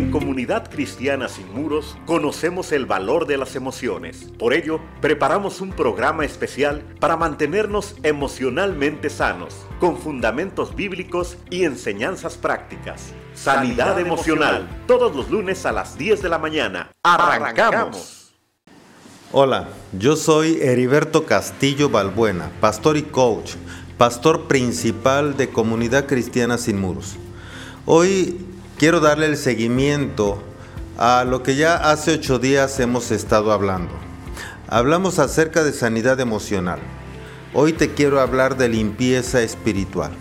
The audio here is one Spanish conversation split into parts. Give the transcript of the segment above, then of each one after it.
En Comunidad Cristiana Sin Muros conocemos el valor de las emociones. Por ello, preparamos un programa especial para mantenernos emocionalmente sanos, con fundamentos bíblicos y enseñanzas prácticas. Sanidad, emocional, todos los lunes a las 10 de la mañana. ¡Arrancamos! Hola, yo soy Heriberto Castillo Balbuena, pastor y coach, pastor principal de Comunidad Cristiana Sin Muros. Hoy quiero darle el seguimiento a lo que ya hace ocho días hemos estado hablando. Hablamos acerca de sanidad emocional. Hoy te quiero hablar de limpieza espiritual.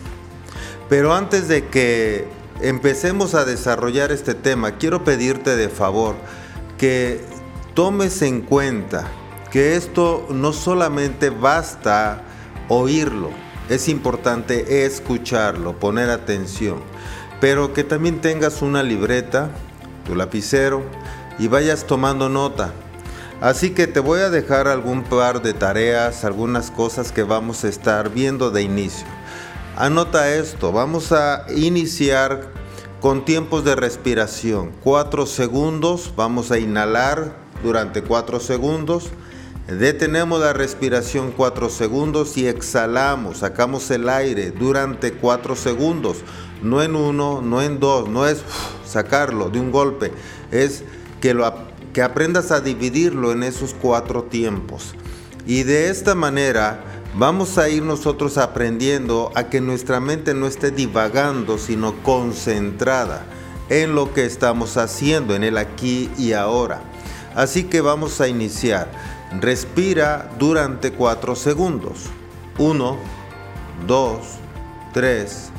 Pero antes de que empecemos a desarrollar este tema, quiero pedirte de favor que tomes en cuenta que esto no solamente basta oírlo, es importante escucharlo, poner atención pero que también tengas una libreta, tu lapicero y vayas tomando nota. Así que te voy a dejar algún par de tareas, algunas cosas que vamos a estar viendo de inicio. Anota esto, vamos a iniciar con tiempos de respiración. Cuatro segundos, vamos a inhalar durante cuatro segundos. Detenemos la respiración cuatro segundos y exhalamos, sacamos el aire durante cuatro segundos no en uno, no en dos, no es sacarlo de un golpe, es que, lo, que aprendas a dividirlo en esos cuatro tiempos. Y de esta manera vamos a ir nosotros aprendiendo a que nuestra mente no esté divagando, sino concentrada en lo que estamos haciendo, en el aquí y ahora. Así que vamos a iniciar. Respira durante cuatro segundos. Uno, dos, tres,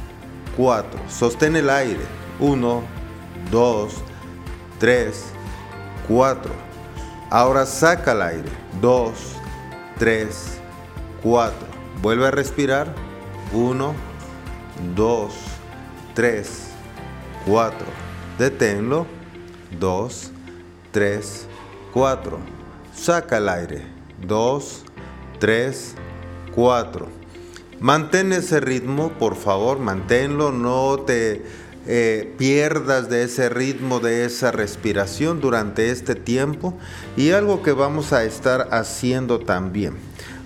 4. Sostén el aire. 1, 2, 3, 4. Ahora saca el aire. 2, 3, 4. Vuelve a respirar. 1, 2, 3, 4. Deténlo. 2, 3, 4. Saca el aire. 2, 3, 4. Mantén ese ritmo, por favor, manténlo, no te eh, pierdas de ese ritmo, de esa respiración durante este tiempo. Y algo que vamos a estar haciendo también.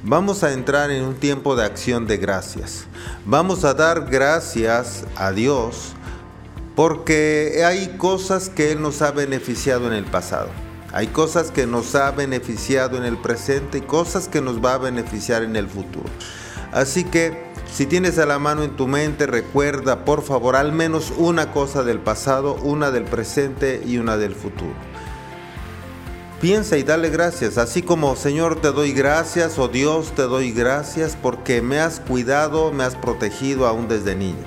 Vamos a entrar en un tiempo de acción de gracias. Vamos a dar gracias a Dios porque hay cosas que Él nos ha beneficiado en el pasado. Hay cosas que nos ha beneficiado en el presente y cosas que nos va a beneficiar en el futuro. Así que si tienes a la mano en tu mente, recuerda por favor al menos una cosa del pasado, una del presente y una del futuro. Piensa y dale gracias, así como Señor te doy gracias o Dios te doy gracias porque me has cuidado, me has protegido aún desde niño.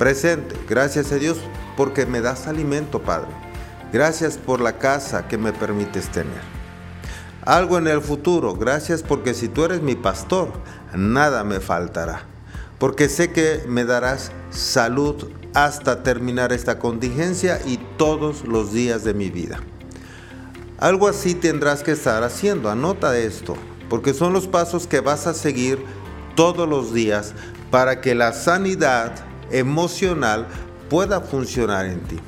Presente, gracias a Dios porque me das alimento, Padre. Gracias por la casa que me permites tener. Algo en el futuro, gracias porque si tú eres mi pastor, nada me faltará, porque sé que me darás salud hasta terminar esta contingencia y todos los días de mi vida. Algo así tendrás que estar haciendo, anota esto, porque son los pasos que vas a seguir todos los días para que la sanidad emocional pueda funcionar en ti.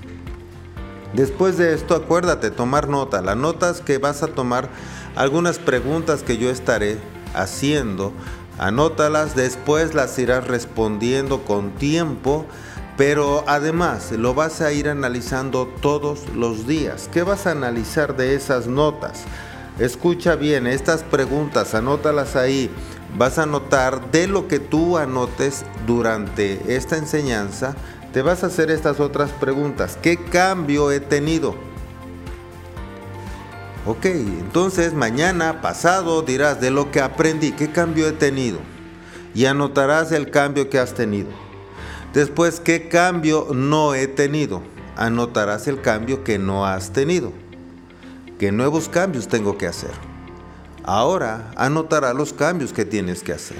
Después de esto, acuérdate, tomar nota. Las notas que vas a tomar, algunas preguntas que yo estaré haciendo Anótalas, después las irás respondiendo con tiempo, pero además lo vas a ir analizando todos los días. ¿Qué vas a analizar de esas notas? Escucha bien, estas preguntas, anótalas ahí. Vas a notar de lo que tú anotes durante esta enseñanza, te vas a hacer estas otras preguntas. ¿Qué cambio he tenido? Ok, entonces mañana, pasado, dirás de lo que aprendí, qué cambio he tenido. Y anotarás el cambio que has tenido. Después, qué cambio no he tenido. Anotarás el cambio que no has tenido. ¿Qué nuevos cambios tengo que hacer? Ahora anotarás los cambios que tienes que hacer.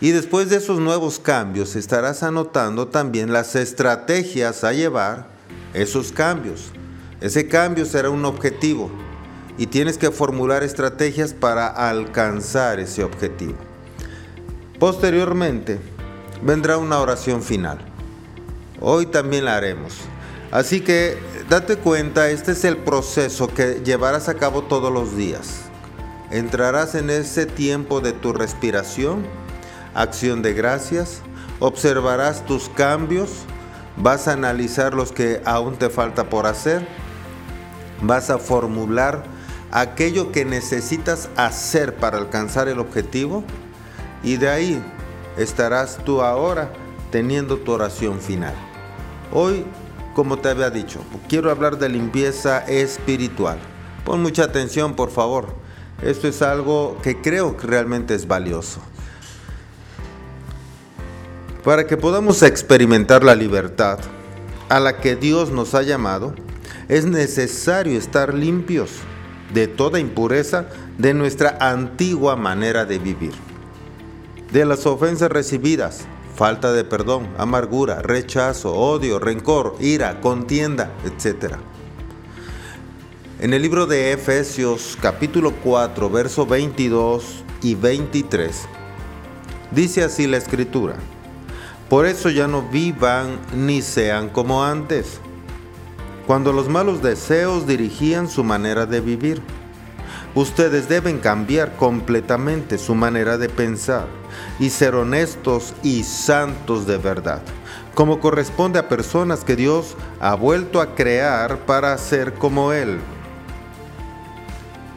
Y después de esos nuevos cambios estarás anotando también las estrategias a llevar esos cambios. Ese cambio será un objetivo y tienes que formular estrategias para alcanzar ese objetivo. Posteriormente vendrá una oración final. Hoy también la haremos. Así que date cuenta, este es el proceso que llevarás a cabo todos los días. Entrarás en ese tiempo de tu respiración, acción de gracias, observarás tus cambios, vas a analizar los que aún te falta por hacer, vas a formular aquello que necesitas hacer para alcanzar el objetivo y de ahí estarás tú ahora teniendo tu oración final. Hoy, como te había dicho, quiero hablar de limpieza espiritual. Pon mucha atención, por favor. Esto es algo que creo que realmente es valioso. Para que podamos experimentar la libertad a la que Dios nos ha llamado, es necesario estar limpios de toda impureza de nuestra antigua manera de vivir. De las ofensas recibidas, falta de perdón, amargura, rechazo, odio, rencor, ira, contienda, etc. En el libro de Efesios capítulo 4, verso 22 y 23, dice así la escritura, por eso ya no vivan ni sean como antes cuando los malos deseos dirigían su manera de vivir. Ustedes deben cambiar completamente su manera de pensar y ser honestos y santos de verdad, como corresponde a personas que Dios ha vuelto a crear para ser como Él.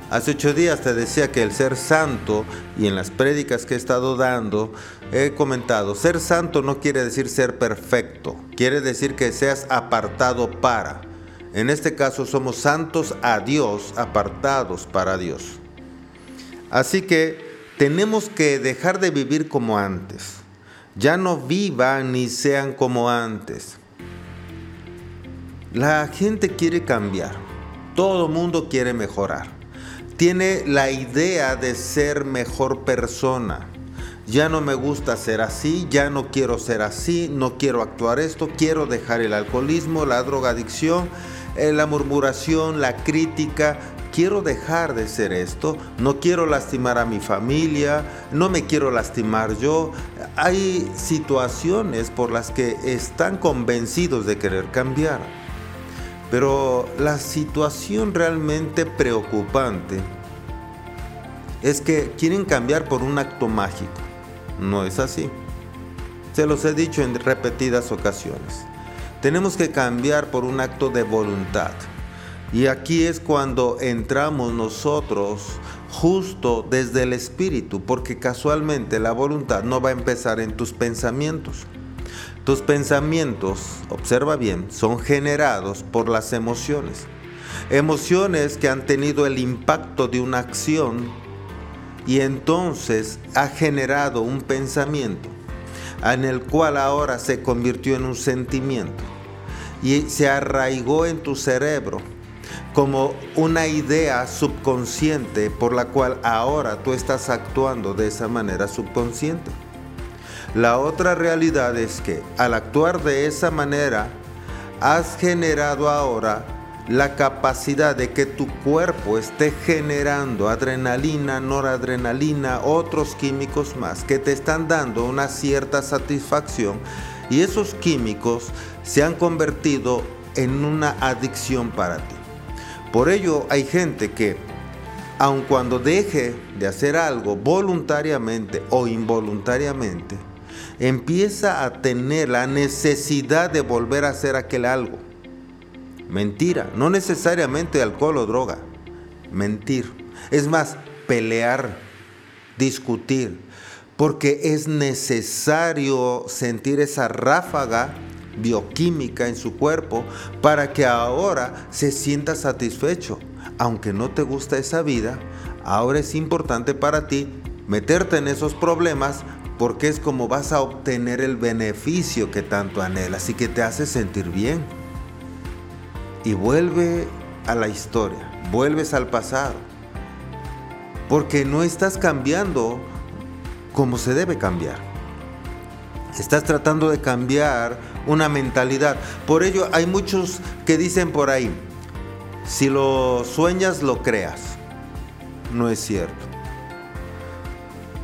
Hace ocho días te decía que el ser santo, y en las prédicas que he estado dando, he comentado, ser santo no quiere decir ser perfecto, quiere decir que seas apartado para. En este caso somos santos a Dios, apartados para Dios. Así que tenemos que dejar de vivir como antes. Ya no vivan ni sean como antes. La gente quiere cambiar. Todo mundo quiere mejorar. Tiene la idea de ser mejor persona. Ya no me gusta ser así, ya no quiero ser así, no quiero actuar esto, quiero dejar el alcoholismo, la drogadicción la murmuración, la crítica. Quiero dejar de ser esto, no quiero lastimar a mi familia, no me quiero lastimar yo. Hay situaciones por las que están convencidos de querer cambiar. Pero la situación realmente preocupante es que quieren cambiar por un acto mágico. No es así. Se los he dicho en repetidas ocasiones. Tenemos que cambiar por un acto de voluntad. Y aquí es cuando entramos nosotros justo desde el espíritu, porque casualmente la voluntad no va a empezar en tus pensamientos. Tus pensamientos, observa bien, son generados por las emociones. Emociones que han tenido el impacto de una acción y entonces ha generado un pensamiento en el cual ahora se convirtió en un sentimiento y se arraigó en tu cerebro como una idea subconsciente por la cual ahora tú estás actuando de esa manera subconsciente. La otra realidad es que al actuar de esa manera, has generado ahora la capacidad de que tu cuerpo esté generando adrenalina, noradrenalina, otros químicos más que te están dando una cierta satisfacción y esos químicos se han convertido en una adicción para ti. Por ello hay gente que aun cuando deje de hacer algo voluntariamente o involuntariamente, empieza a tener la necesidad de volver a hacer aquel algo Mentira, no necesariamente alcohol o droga. Mentir. Es más, pelear, discutir, porque es necesario sentir esa ráfaga bioquímica en su cuerpo para que ahora se sienta satisfecho. Aunque no te gusta esa vida, ahora es importante para ti meterte en esos problemas porque es como vas a obtener el beneficio que tanto anhelas y que te hace sentir bien y vuelve a la historia, vuelves al pasado, porque no estás cambiando como se debe cambiar. Estás tratando de cambiar una mentalidad. Por ello hay muchos que dicen por ahí, si lo sueñas, lo creas. No es cierto.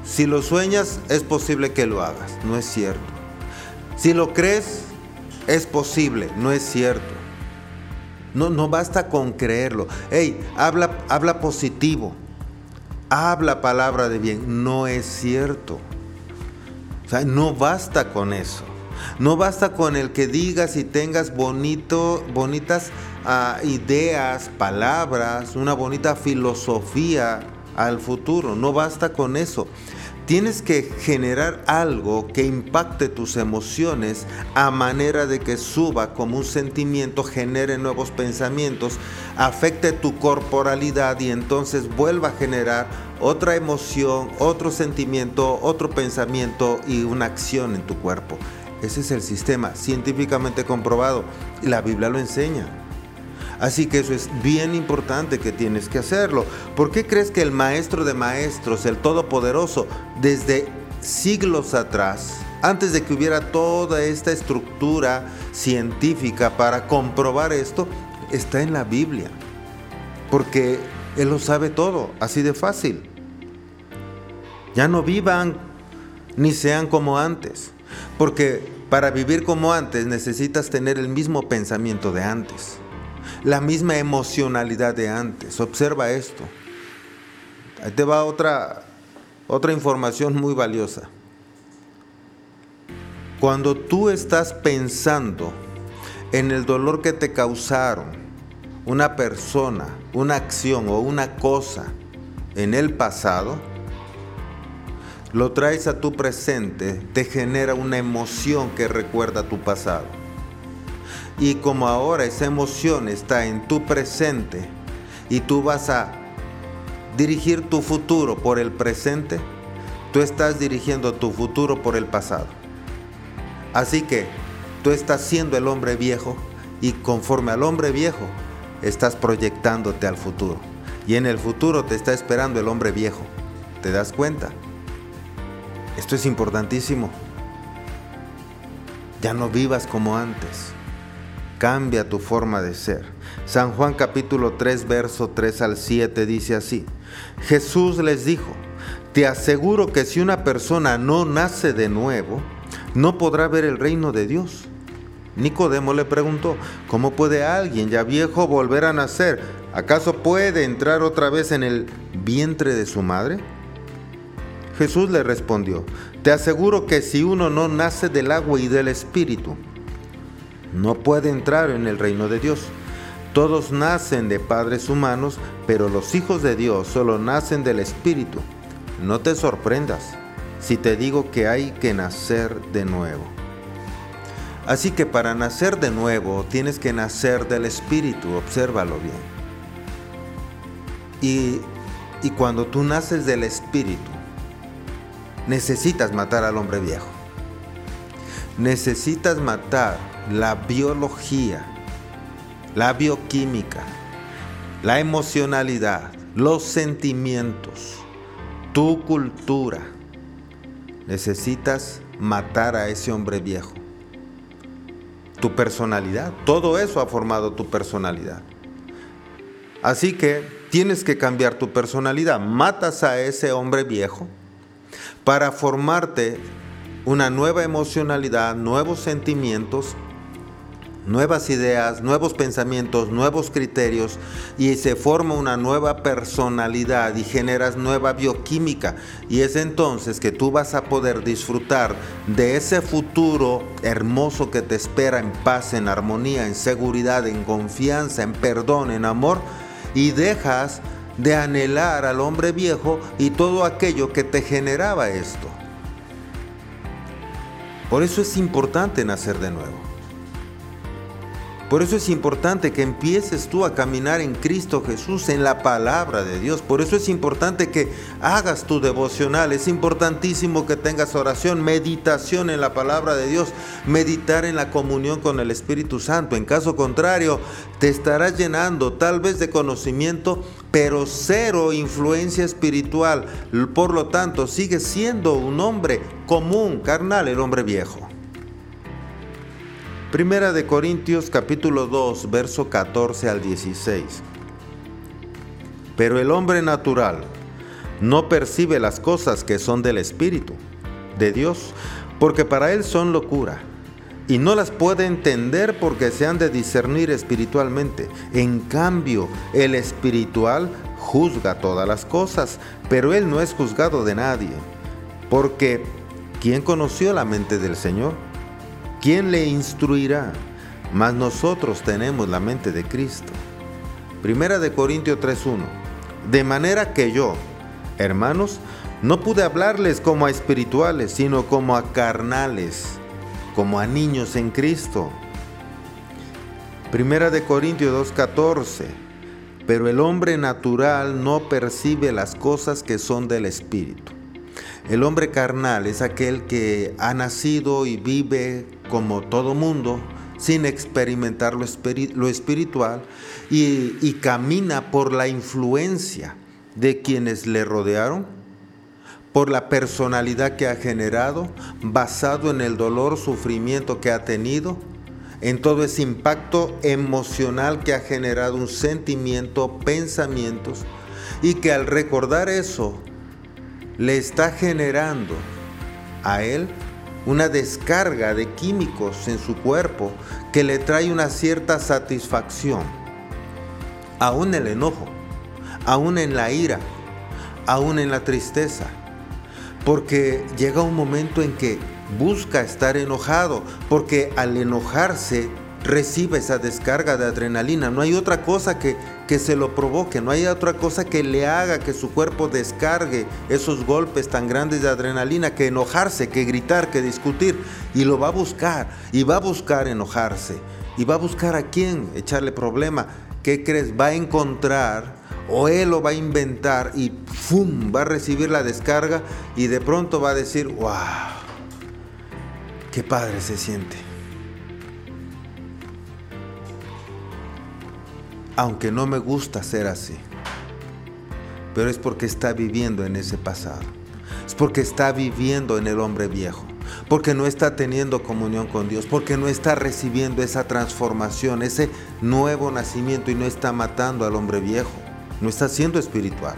Si lo sueñas, es posible que lo hagas. No es cierto. Si lo crees, es posible. No es cierto. No, no basta con creerlo. Hey, habla, habla positivo. Habla palabra de bien. No es cierto. O sea, no basta con eso. No basta con el que digas y tengas bonito, bonitas ah, ideas, palabras, una bonita filosofía al futuro. No basta con eso. Tienes que generar algo que impacte tus emociones a manera de que suba como un sentimiento, genere nuevos pensamientos, afecte tu corporalidad y entonces vuelva a generar otra emoción, otro sentimiento, otro pensamiento y una acción en tu cuerpo. Ese es el sistema científicamente comprobado y la Biblia lo enseña. Así que eso es bien importante que tienes que hacerlo. ¿Por qué crees que el maestro de maestros, el todopoderoso, desde siglos atrás, antes de que hubiera toda esta estructura científica para comprobar esto, está en la Biblia? Porque Él lo sabe todo, así de fácil. Ya no vivan ni sean como antes. Porque para vivir como antes necesitas tener el mismo pensamiento de antes la misma emocionalidad de antes. Observa esto. Ahí te va otra, otra información muy valiosa. Cuando tú estás pensando en el dolor que te causaron una persona, una acción o una cosa en el pasado, lo traes a tu presente, te genera una emoción que recuerda tu pasado. Y como ahora esa emoción está en tu presente y tú vas a dirigir tu futuro por el presente, tú estás dirigiendo tu futuro por el pasado. Así que tú estás siendo el hombre viejo y conforme al hombre viejo estás proyectándote al futuro. Y en el futuro te está esperando el hombre viejo. ¿Te das cuenta? Esto es importantísimo. Ya no vivas como antes. Cambia tu forma de ser. San Juan capítulo 3, verso 3 al 7 dice así. Jesús les dijo, te aseguro que si una persona no nace de nuevo, no podrá ver el reino de Dios. Nicodemo le preguntó, ¿cómo puede alguien ya viejo volver a nacer? ¿Acaso puede entrar otra vez en el vientre de su madre? Jesús le respondió, te aseguro que si uno no nace del agua y del espíritu, no puede entrar en el reino de Dios. Todos nacen de padres humanos, pero los hijos de Dios solo nacen del Espíritu. No te sorprendas si te digo que hay que nacer de nuevo. Así que para nacer de nuevo tienes que nacer del Espíritu, obsérvalo bien. Y, y cuando tú naces del Espíritu, necesitas matar al hombre viejo. Necesitas matar la biología, la bioquímica, la emocionalidad, los sentimientos, tu cultura. Necesitas matar a ese hombre viejo. Tu personalidad, todo eso ha formado tu personalidad. Así que tienes que cambiar tu personalidad. Matas a ese hombre viejo para formarte una nueva emocionalidad, nuevos sentimientos nuevas ideas, nuevos pensamientos, nuevos criterios y se forma una nueva personalidad y generas nueva bioquímica. Y es entonces que tú vas a poder disfrutar de ese futuro hermoso que te espera en paz, en armonía, en seguridad, en confianza, en perdón, en amor y dejas de anhelar al hombre viejo y todo aquello que te generaba esto. Por eso es importante nacer de nuevo. Por eso es importante que empieces tú a caminar en Cristo Jesús, en la palabra de Dios. Por eso es importante que hagas tu devocional. Es importantísimo que tengas oración, meditación en la palabra de Dios, meditar en la comunión con el Espíritu Santo. En caso contrario, te estarás llenando tal vez de conocimiento, pero cero influencia espiritual. Por lo tanto, sigues siendo un hombre común, carnal, el hombre viejo. Primera de Corintios capítulo 2, verso 14 al 16. Pero el hombre natural no percibe las cosas que son del Espíritu, de Dios, porque para él son locura, y no las puede entender porque se han de discernir espiritualmente. En cambio, el espiritual juzga todas las cosas, pero él no es juzgado de nadie. Porque, ¿quién conoció la mente del Señor? ¿Quién le instruirá? Mas nosotros tenemos la mente de Cristo. Primera de Corintios 3.1. De manera que yo, hermanos, no pude hablarles como a espirituales, sino como a carnales, como a niños en Cristo. Primera de Corintios 2.14. Pero el hombre natural no percibe las cosas que son del Espíritu. El hombre carnal es aquel que ha nacido y vive como todo mundo, sin experimentar lo, espiritual y, camina por la influencia de quienes le rodearon, por la personalidad que ha generado, basado en el dolor, sufrimiento que ha tenido, en todo ese impacto emocional que ha generado un sentimiento, pensamientos, y que al recordar eso le está generando a él una descarga de químicos en su cuerpo que le trae una cierta satisfacción, aún el enojo, aún en la ira, aún en la tristeza, porque llega un momento en que busca estar enojado, porque al enojarse recibe esa descarga de adrenalina. No hay otra cosa que, que se lo provoque, no hay otra cosa que le haga que su cuerpo descargue esos golpes tan grandes de adrenalina que enojarse, que gritar, que discutir. Y lo va a buscar, y va a buscar enojarse, y va a buscar a quién echarle problema. ¿Qué crees? Va a encontrar o él lo va a inventar y ¡fum! va a recibir la descarga y de pronto va a decir, ¡wow! ¡Qué padre se siente! Aunque no me gusta ser así. Pero es porque está viviendo en ese pasado. Es porque está viviendo en el hombre viejo. Porque no está teniendo comunión con Dios. Porque no está recibiendo esa transformación, ese nuevo nacimiento y no está matando al hombre viejo. No está siendo espiritual.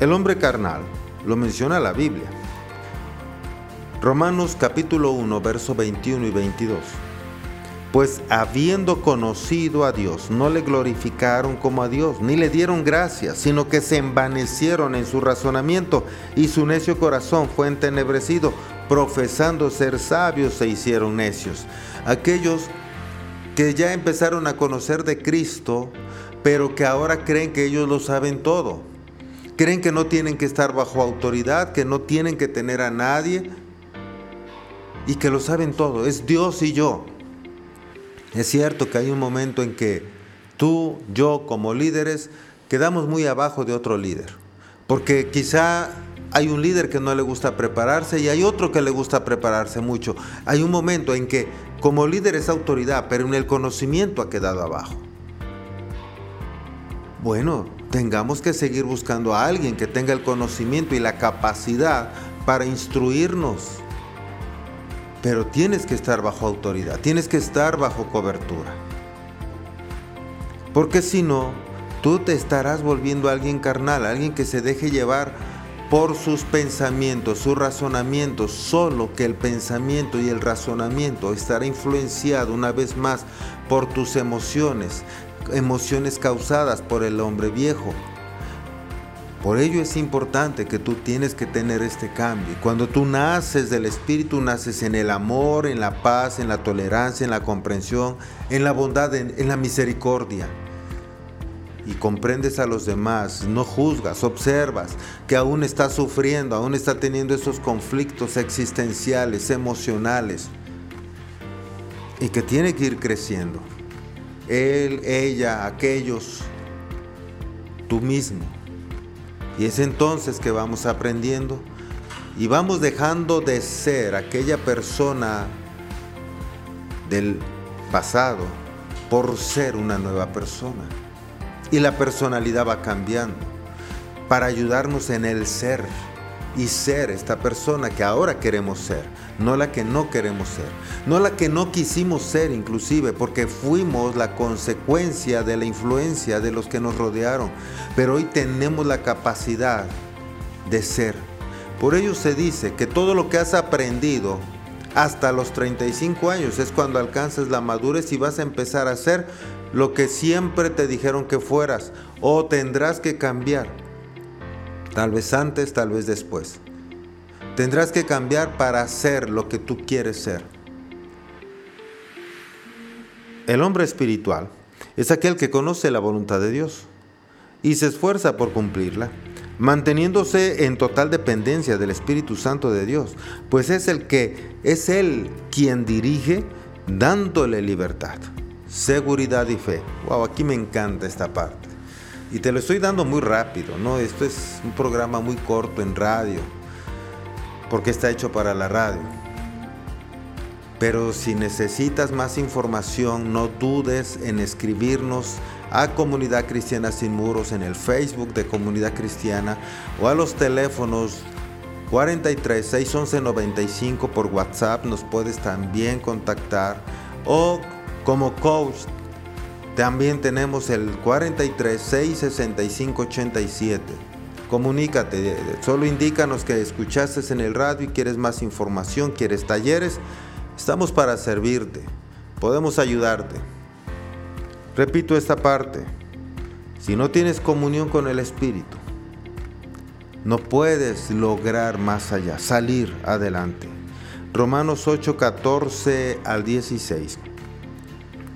El hombre carnal lo menciona la Biblia. Romanos capítulo 1, verso 21 y 22 pues habiendo conocido a Dios, no le glorificaron como a Dios, ni le dieron gracias, sino que se envanecieron en su razonamiento y su necio corazón fue entenebrecido, profesando ser sabios se hicieron necios. Aquellos que ya empezaron a conocer de Cristo, pero que ahora creen que ellos lo saben todo. Creen que no tienen que estar bajo autoridad, que no tienen que tener a nadie y que lo saben todo. Es Dios y yo. Es cierto que hay un momento en que tú, yo como líderes, quedamos muy abajo de otro líder. Porque quizá hay un líder que no le gusta prepararse y hay otro que le gusta prepararse mucho. Hay un momento en que como líder es autoridad, pero en el conocimiento ha quedado abajo. Bueno, tengamos que seguir buscando a alguien que tenga el conocimiento y la capacidad para instruirnos pero tienes que estar bajo autoridad, tienes que estar bajo cobertura. Porque si no, tú te estarás volviendo alguien carnal, alguien que se deje llevar por sus pensamientos, sus razonamientos, solo que el pensamiento y el razonamiento estará influenciado una vez más por tus emociones, emociones causadas por el hombre viejo, por ello es importante que tú tienes que tener este cambio. Cuando tú naces del Espíritu, naces en el amor, en la paz, en la tolerancia, en la comprensión, en la bondad, en, la misericordia. Y comprendes a los demás, no juzgas, observas que aún está sufriendo, aún está teniendo esos conflictos existenciales, emocionales, y que tiene que ir creciendo. Él, ella, aquellos, tú mismo y es entonces que vamos aprendiendo y vamos dejando de ser aquella persona del pasado por ser una nueva persona. Y la personalidad va cambiando para ayudarnos en el ser y ser esta persona que ahora queremos ser, no la que no queremos ser, no la que no quisimos ser inclusive, porque fuimos la consecuencia de la influencia de los que nos rodearon, pero hoy tenemos la capacidad de ser. Por ello se dice que todo lo que has aprendido, Hasta los 35 años es cuando alcances la madurez y vas a empezar a hacer lo que siempre te dijeron que fueras o tendrás que cambiar. Tal vez antes, tal vez después. Tendrás que cambiar para hacer lo que tú quieres ser. El hombre espiritual es aquel que conoce la voluntad de Dios y se esfuerza por cumplirla, manteniéndose en total dependencia del Espíritu Santo de Dios, pues es el que es él quien dirige dándole libertad, seguridad y fe. Wow, aquí me encanta esta parte. Y te lo estoy dando muy rápido, ¿no? Esto es un programa muy corto en radio, porque está hecho para la radio. Pero si necesitas más información, no dudes en escribirnos a Comunidad Cristiana Sin Muros en el Facebook de Comunidad Cristiana o a los teléfonos 43 611 95 por WhatsApp nos puedes también contactar o como coach también tenemos el 43 665 87. Comunícate, solo indícanos que escuchaste en el radio y quieres más información, quieres talleres Estamos para servirte, podemos ayudarte. Repito esta parte, si no tienes comunión con el Espíritu, no puedes lograr más allá, salir adelante. Romanos 8, 14 al 16.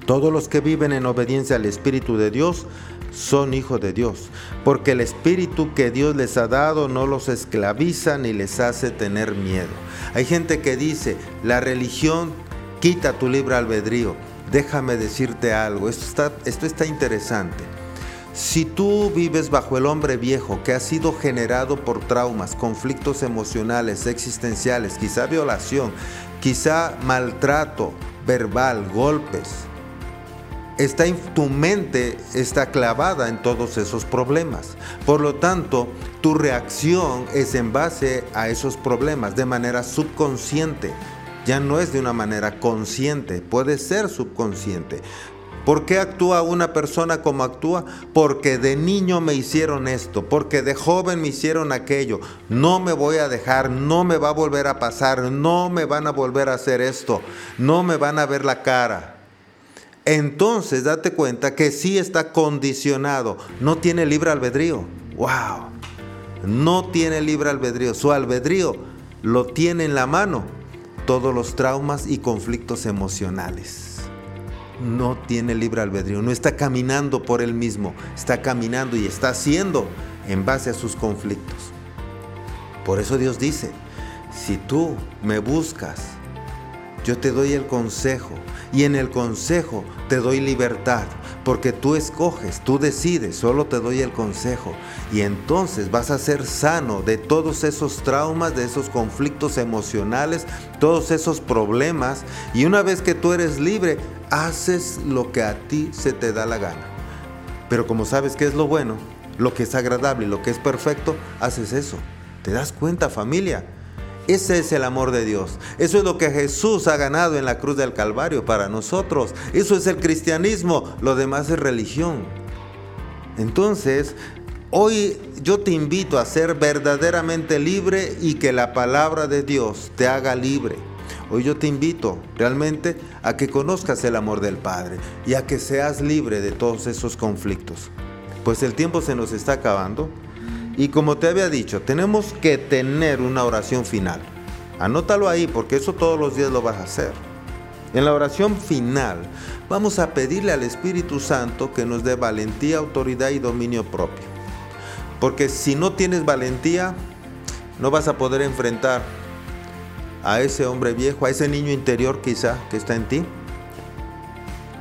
Todos los que viven en obediencia al Espíritu de Dios son hijos de Dios, porque el Espíritu que Dios les ha dado no los esclaviza ni les hace tener miedo. Hay gente que dice, la religión quita tu libre albedrío. Déjame decirte algo, esto está, interesante. Si tú vives bajo el hombre viejo que ha sido generado por traumas, conflictos emocionales, existenciales, quizá violación, quizá maltrato verbal, golpes, está tu mente está clavada en todos esos problemas. Por lo tanto, tu reacción es en base a esos problemas de manera subconsciente. Ya no es de una manera consciente, puede ser subconsciente. ¿Por qué actúa una persona como actúa? Porque de niño me hicieron esto, porque de joven me hicieron aquello. No me voy a dejar, no me va a volver a pasar, no me van a volver a hacer esto, no me van a ver la cara entonces date cuenta que sí está condicionado, no tiene libre albedrío. ¡Wow! No tiene libre albedrío. Su albedrío lo tiene en la mano todos los traumas y conflictos emocionales. No tiene libre albedrío, no está caminando por él mismo, está caminando y está haciendo en base a sus conflictos. Por eso Dios dice, si tú me buscas, yo te doy el consejo y en el consejo te doy libertad, porque tú escoges, tú decides, solo te doy el consejo. Y entonces vas a ser sano de todos esos traumas, de esos conflictos emocionales, todos esos problemas. Y una vez que tú eres libre, haces lo que a ti se te da la gana. Pero como sabes que es lo bueno, lo que es agradable y lo que es perfecto, haces eso. ¿Te das cuenta familia? Ese es el amor de Dios. Eso es lo que Jesús ha ganado en la cruz del Calvario para nosotros. Eso es el cristianismo. Lo demás es religión. Entonces, hoy yo te invito a ser verdaderamente libre y que la palabra de Dios te haga libre. Hoy yo te invito realmente a que conozcas el amor del Padre y a que seas libre de todos esos conflictos. Pues el tiempo se nos está acabando. Y como te había dicho, tenemos que tener una oración final. Anótalo ahí porque eso todos los días lo vas a hacer. En la oración final vamos a pedirle al Espíritu Santo que nos dé valentía, autoridad y dominio propio. Porque si no tienes valentía, no vas a poder enfrentar a ese hombre viejo, a ese niño interior quizá que está en ti,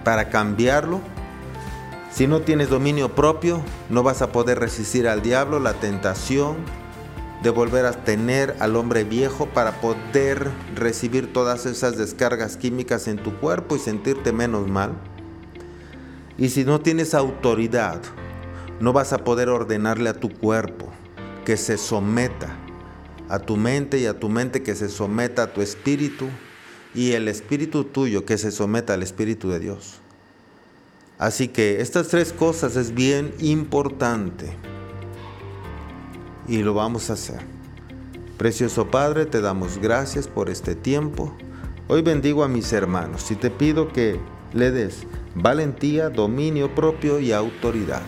para cambiarlo si no tienes dominio propio, no vas a poder resistir al diablo, la tentación de volver a tener al hombre viejo para poder recibir todas esas descargas químicas en tu cuerpo y sentirte menos mal. Y si no tienes autoridad, no vas a poder ordenarle a tu cuerpo que se someta a tu mente y a tu mente que se someta a tu espíritu y el espíritu tuyo que se someta al espíritu de Dios. Así que estas tres cosas es bien importante y lo vamos a hacer. Precioso Padre, te damos gracias por este tiempo. Hoy bendigo a mis hermanos y te pido que le des valentía, dominio propio y autoridad.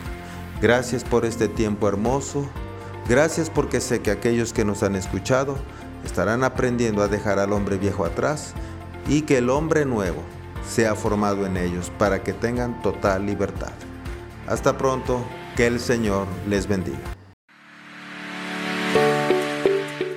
Gracias por este tiempo hermoso. Gracias porque sé que aquellos que nos han escuchado estarán aprendiendo a dejar al hombre viejo atrás y que el hombre nuevo sea formado en ellos para que tengan total libertad. Hasta pronto, que el Señor les bendiga.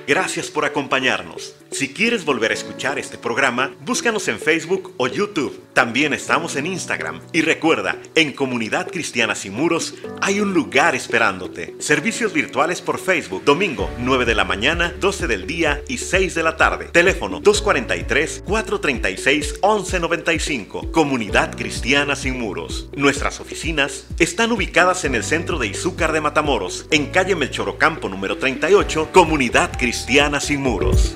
Gracias por acompañarnos. Si quieres volver a escuchar este programa, búscanos en Facebook o YouTube. También estamos en Instagram. Y recuerda, en Comunidad Cristiana Sin Muros hay un lugar esperándote. Servicios virtuales por Facebook, domingo 9 de la mañana, 12 del día y 6 de la tarde. Teléfono 243-436-1195. Comunidad Cristiana Sin Muros. Nuestras oficinas están ubicadas en el centro de Izúcar de Matamoros, en calle Melchorocampo número 38, Comunidad Cristiana Sin Muros.